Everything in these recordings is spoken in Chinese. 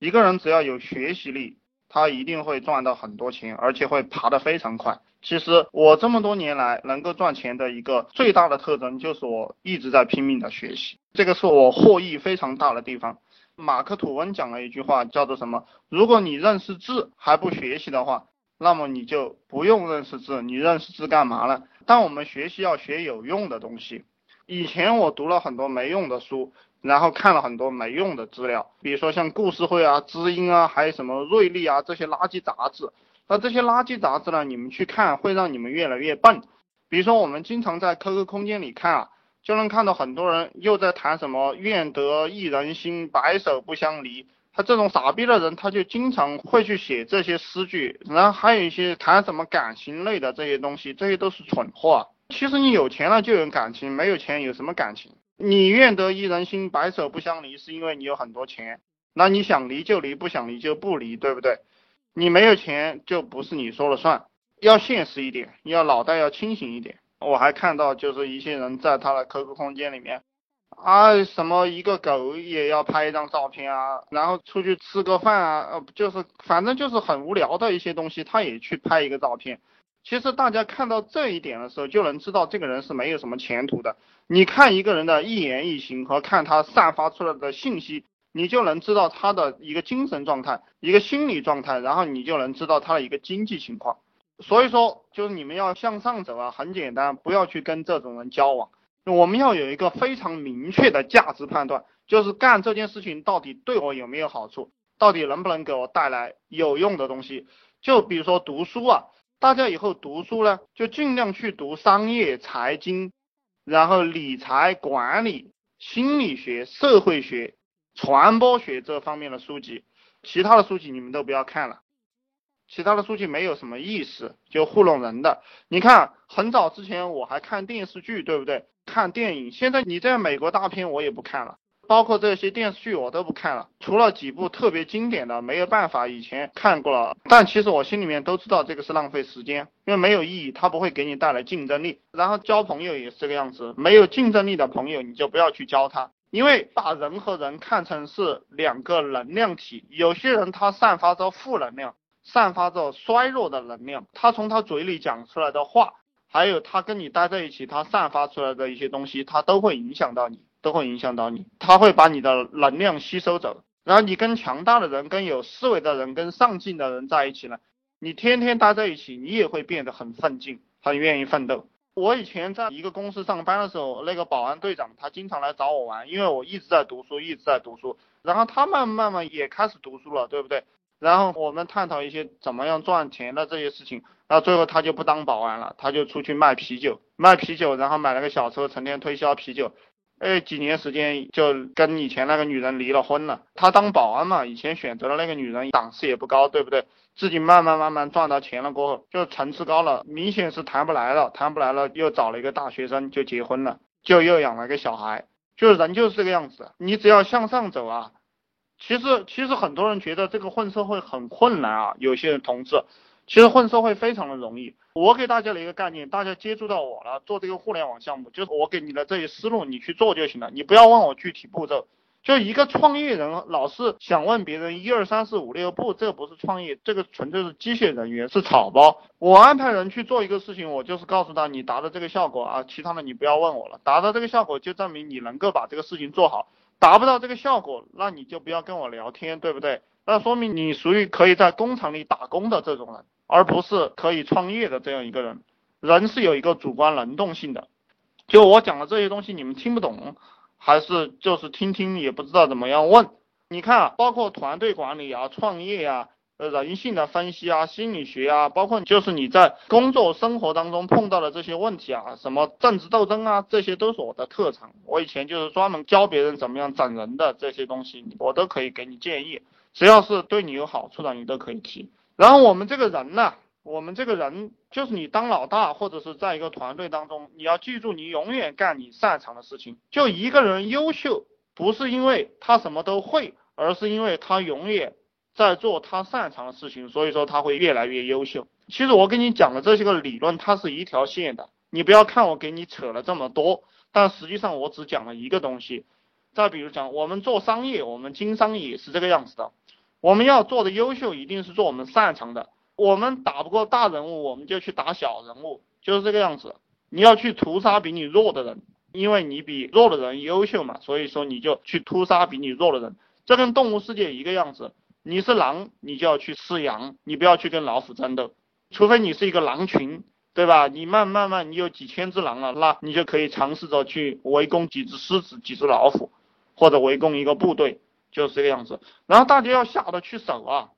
一个人只要有学习力，他一定会赚到很多钱，而且会爬得非常快。其实我这么多年来能够赚钱的一个最大的特征，就是我一直在拼命的学习，这个是我获益非常大的地方。马克吐温讲了一句话，叫做什么？如果你认识字还不学习的话，那么你就不用认识字，你认识字干嘛呢？但我们学习要学有用的东西。以前我读了很多没用的书，然后看了很多没用的资料，比如说像故事会啊、知音啊，还有什么瑞丽啊这些垃圾杂志。那这些垃圾杂志呢，你们去看会让你们越来越笨。比如说我们经常在 QQ 空间里看啊，就能看到很多人又在谈什么愿得一人心，白首不相离。他这种傻逼的人，他就经常会去写这些诗句，然后还有一些谈什么感情类的这些东西，这些都是蠢话。其实你有钱了就有感情，没有钱有什么感情？你愿得一人心，白首不相离，是因为你有很多钱。那你想离就离，不想离就不离，对不对？你没有钱就不是你说了算，要现实一点，要脑袋要清醒一点。我还看到就是一些人在他的 QQ 空间里面，啊什么一个狗也要拍一张照片啊，然后出去吃个饭啊，呃就是反正就是很无聊的一些东西，他也去拍一个照片。其实大家看到这一点的时候，就能知道这个人是没有什么前途的。你看一个人的一言一行和看他散发出来的信息，你就能知道他的一个精神状态、一个心理状态，然后你就能知道他的一个经济情况。所以说，就是你们要向上走啊，很简单，不要去跟这种人交往。我们要有一个非常明确的价值判断，就是干这件事情到底对我有没有好处，到底能不能给我带来有用的东西。就比如说读书啊。大家以后读书呢，就尽量去读商业、财经，然后理财、管理、心理学、社会学、传播学这方面的书籍，其他的书籍你们都不要看了，其他的书籍没有什么意思，就糊弄人的。你看，很早之前我还看电视剧，对不对？看电影，现在你在美国大片我也不看了。包括这些电视剧我都不看了，除了几部特别经典的，没有办法，以前看过了。但其实我心里面都知道这个是浪费时间，因为没有意义，它不会给你带来竞争力。然后交朋友也是这个样子，没有竞争力的朋友你就不要去交他，因为把人和人看成是两个能量体，有些人他散发着负能量，散发着衰弱的能量，他从他嘴里讲出来的话，还有他跟你待在一起，他散发出来的一些东西，他都会影响到你。都会影响到你，他会把你的能量吸收走，然后你跟强大的人、跟有思维的人、跟上进的人在一起呢，你天天待在一起，你也会变得很奋进，很愿意奋斗。我以前在一个公司上班的时候，那个保安队长他经常来找我玩，因为我一直在读书，一直在读书，然后他慢慢慢也开始读书了，对不对？然后我们探讨一些怎么样赚钱的这些事情，然后最后他就不当保安了，他就出去卖啤酒，卖啤酒，然后买了个小车，成天推销啤酒。哎，几年时间就跟以前那个女人离了婚了。他当保安嘛，以前选择的那个女人档次也不高，对不对？自己慢慢慢慢赚到钱了过后，就层次高了，明显是谈不来了，谈不来了，又找了一个大学生就结婚了，就又养了个小孩。就是人就是这个样子，你只要向上走啊。其实其实很多人觉得这个混社会很困难啊，有些人同志。其实混社会非常的容易，我给大家的一个概念，大家接触到我了，做这个互联网项目，就是我给你的这些思路，你去做就行了，你不要问我具体步骤。就一个创业人老是想问别人一二三四五六步，这不是创业，这个纯粹是机械人员，是草包。我安排人去做一个事情，我就是告诉他你达到这个效果啊，其他的你不要问我了。达到这个效果就证明你能够把这个事情做好，达不到这个效果，那你就不要跟我聊天，对不对？那说明你属于可以在工厂里打工的这种人。而不是可以创业的这样一个人，人是有一个主观能动性的。就我讲的这些东西，你们听不懂，还是就是听听也不知道怎么样问。你看啊，包括团队管理啊、创业啊、人性的分析啊、心理学啊，包括就是你在工作生活当中碰到的这些问题啊，什么政治斗争啊，这些都是我的特长。我以前就是专门教别人怎么样整人的这些东西，我都可以给你建议，只要是对你有好处的，你都可以提。然后我们这个人呢，我们这个人就是你当老大或者是在一个团队当中，你要记住，你永远干你擅长的事情。就一个人优秀，不是因为他什么都会，而是因为他永远在做他擅长的事情，所以说他会越来越优秀。其实我跟你讲的这些个理论，它是一条线的，你不要看我给你扯了这么多，但实际上我只讲了一个东西。再比如讲，我们做商业，我们经商也是这个样子的。我们要做的优秀，一定是做我们擅长的。我们打不过大人物，我们就去打小人物，就是这个样子。你要去屠杀比你弱的人，因为你比弱的人优秀嘛，所以说你就去屠杀比你弱的人。这跟动物世界一个样子，你是狼，你就要去吃羊，你不要去跟老虎争斗，除非你是一个狼群，对吧？你慢慢慢，你有几千只狼了，那你就可以尝试着去围攻几只狮子、几只老虎，或者围攻一个部队，就是这个样子。然后大家要下得去手啊，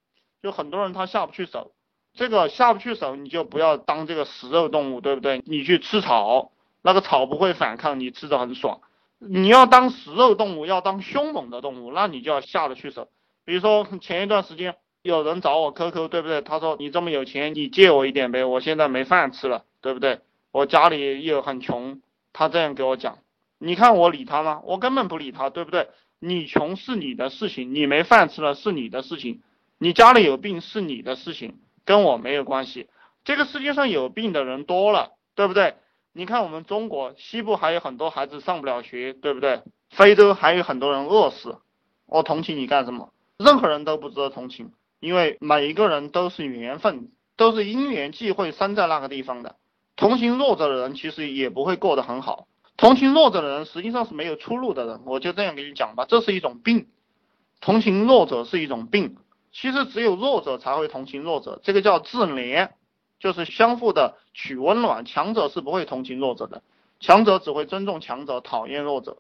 就很多人他下不去手，这个下不去手，你就不要当这个食肉动物，对不对？你去吃草，那个草不会反抗，你吃着很爽。你要当食肉动物，要当凶猛的动物，那你就要下得去手。比如说前一段时间有人找我 QQ，对不对？他说你这么有钱，你借我一点呗，我现在没饭吃了，对不对？我家里又很穷，他这样给我讲，你看我理他吗？我根本不理他，对不对？你穷是你的事情，你没饭吃了是你的事情，你家里有病是你的事情，跟我没有关系。这个世界上有病的人多了，对不对？你看，我们中国西部还有很多孩子上不了学，对不对？非洲还有很多人饿死，我同情你干什么？任何人都不值得同情，因为每一个人都是缘分，都是因缘际会生在那个地方的。同情弱者的人，其实也不会过得很好。同情弱者的人，实际上是没有出路的人。我就这样给你讲吧，这是一种病。同情弱者是一种病，其实只有弱者才会同情弱者，这个叫自怜。就是相互的取温暖，强者是不会同情弱者的，强者只会尊重强者，讨厌弱者。